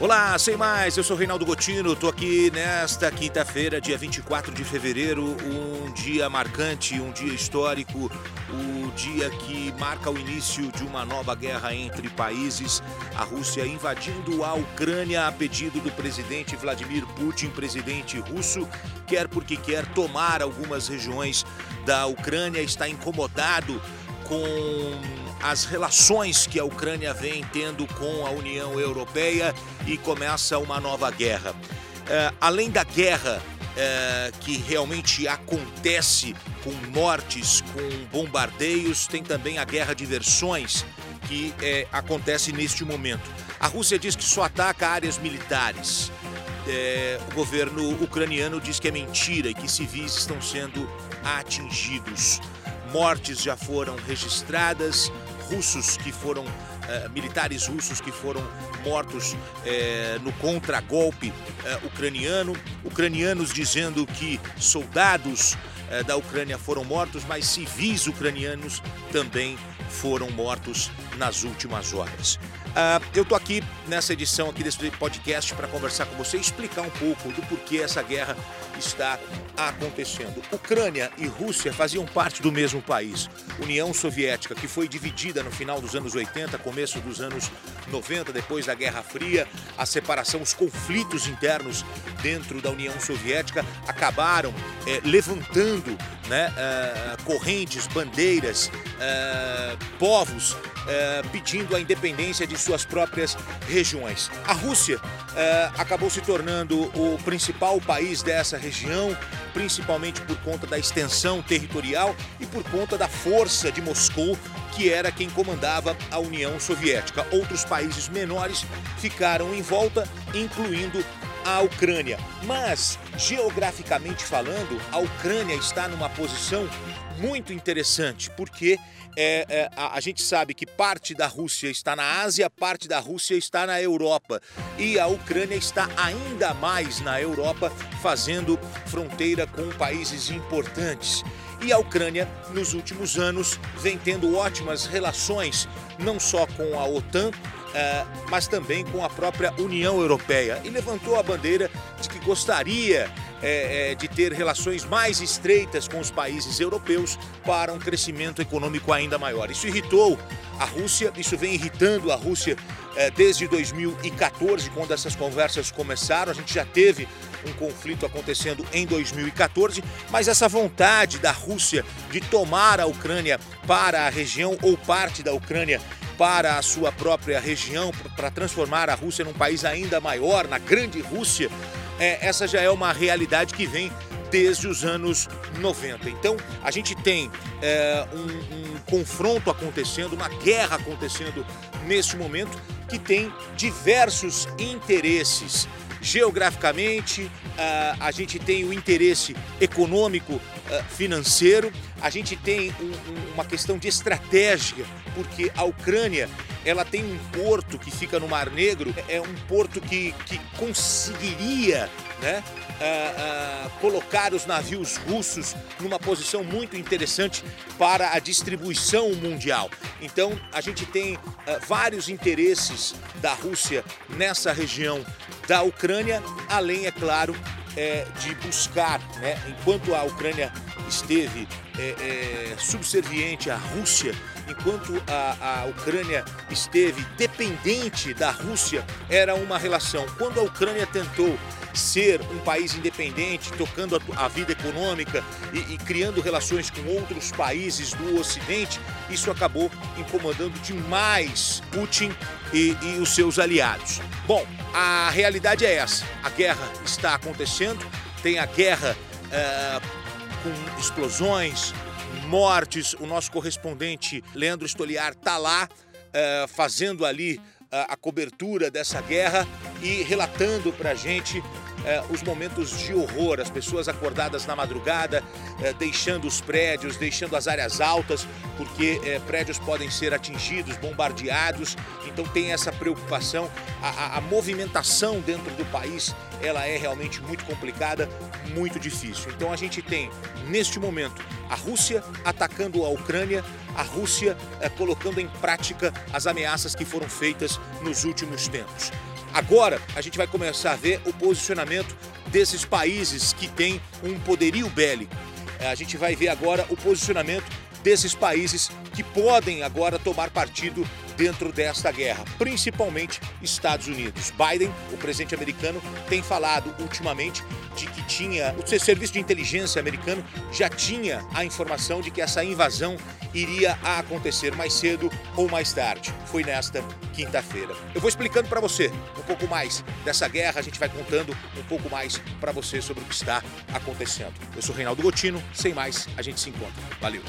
Olá, sem mais, eu sou Reinaldo Gotino, estou aqui nesta quinta-feira, dia 24 de fevereiro, um dia marcante, um dia histórico, o dia que marca o início de uma nova guerra entre países, a Rússia invadindo a Ucrânia a pedido do presidente Vladimir Putin, presidente russo, quer porque quer tomar algumas regiões da Ucrânia, está incomodado com as relações que a Ucrânia vem tendo com a União Europeia e começa uma nova guerra. É, além da guerra é, que realmente acontece com mortes, com bombardeios, tem também a guerra de versões que é, acontece neste momento. A Rússia diz que só ataca áreas militares. É, o governo ucraniano diz que é mentira e que civis estão sendo atingidos. Mortes já foram registradas, russos que foram, eh, militares russos que foram mortos eh, no contragolpe eh, ucraniano, ucranianos dizendo que soldados da Ucrânia foram mortos, mas civis ucranianos também foram mortos nas últimas horas. Uh, eu estou aqui nessa edição aqui desse podcast para conversar com você e explicar um pouco do porquê essa guerra está acontecendo. Ucrânia e Rússia faziam parte do mesmo país. União Soviética, que foi dividida no final dos anos 80, começo dos anos 90, depois da Guerra Fria, a separação, os conflitos internos dentro da União Soviética acabaram eh, levantando né, uh, correntes, bandeiras, uh, povos eh, pedindo a independência de suas próprias regiões. A Rússia eh, acabou se tornando o principal país dessa região, principalmente por conta da extensão territorial e por conta da força de Moscou, que era quem comandava a União Soviética. Outros países menores ficaram em volta, incluindo a Ucrânia. Mas, geograficamente falando, a Ucrânia está numa posição muito interessante, porque é, é, a, a, gente sabe que parte da Rússia está na Ásia, parte da Rússia está na Europa. E a Ucrânia está ainda mais na Europa, fazendo fronteira com países importantes. E a Ucrânia, nos últimos anos, vem tendo ótimas relações, não só com a OTAN, mas também com a própria União Europeia. E levantou a bandeira de que gostaria é, é, de ter relações mais estreitas com os países europeus para um crescimento econômico ainda maior. Isso irritou a Rússia, isso vem irritando a Rússia é, desde 2014, quando essas conversas começaram. A gente já teve um conflito acontecendo em 2014, mas essa vontade da Rússia de tomar a Ucrânia para a região ou parte da Ucrânia para a sua própria região, para transformar a Rússia num país ainda maior, na grande Rússia, é, essa já é uma realidade que vem desde os anos 90. Então, a gente tem é, um, um confronto acontecendo, uma guerra acontecendo neste momento que tem diversos interesses. Geograficamente, a gente tem o interesse econômico, financeiro, a gente tem uma questão de estratégia, porque a Ucrânia ela tem um porto que fica no Mar Negro, é um porto que, que conseguiria né, uh, uh, colocar os navios russos numa posição muito interessante para a distribuição mundial. Então, a gente tem uh, vários interesses da Rússia nessa região da Ucrânia, além, é claro, é, de buscar, né, enquanto a Ucrânia esteve é, é, subserviente à Rússia, enquanto a, a Ucrânia esteve dependente da Rússia, era uma relação. Quando a Ucrânia tentou ser um país independente, tocando a, a vida econômica e, e, criando relações com outros países do Ocidente, isso acabou incomodando demais Putin e, e os seus aliados. Bom, a realidade é essa: a guerra está acontecendo, tem a guerra. Uh, com explosões, mortes. O nosso correspondente Leandro Estoliar está lá uh, fazendo ali uh, a cobertura dessa guerra e relatando para a gente eh, os momentos de horror, as pessoas acordadas na madrugada, eh, deixando os prédios, deixando as áreas altas, porque eh, prédios podem ser atingidos, bombardeados, então tem essa preocupação. A, a, a movimentação dentro do país ela é realmente muito complicada, muito difícil. Então a gente tem, neste momento, a Rússia atacando a Ucrânia, a Rússia colocando em prática as ameaças que foram feitas nos últimos tempos. Agora a gente vai começar a ver o posicionamento desses países que têm um poderio bélico. É, a gente vai ver agora o posicionamento desses países que podem agora tomar partido dentro desta guerra, principalmente Estados Unidos. Biden, o presidente americano, tem falado ultimamente de que tinha o serviço de inteligência americano já tinha a informação de que essa invasão iria acontecer mais cedo ou mais tarde. Foi nesta quinta-feira. Eu vou explicando para você um pouco mais dessa guerra, a gente vai contando um pouco mais para você sobre o que está acontecendo. Eu sou Reinaldo Gotino, sem mais, a gente se encontra. Valeu.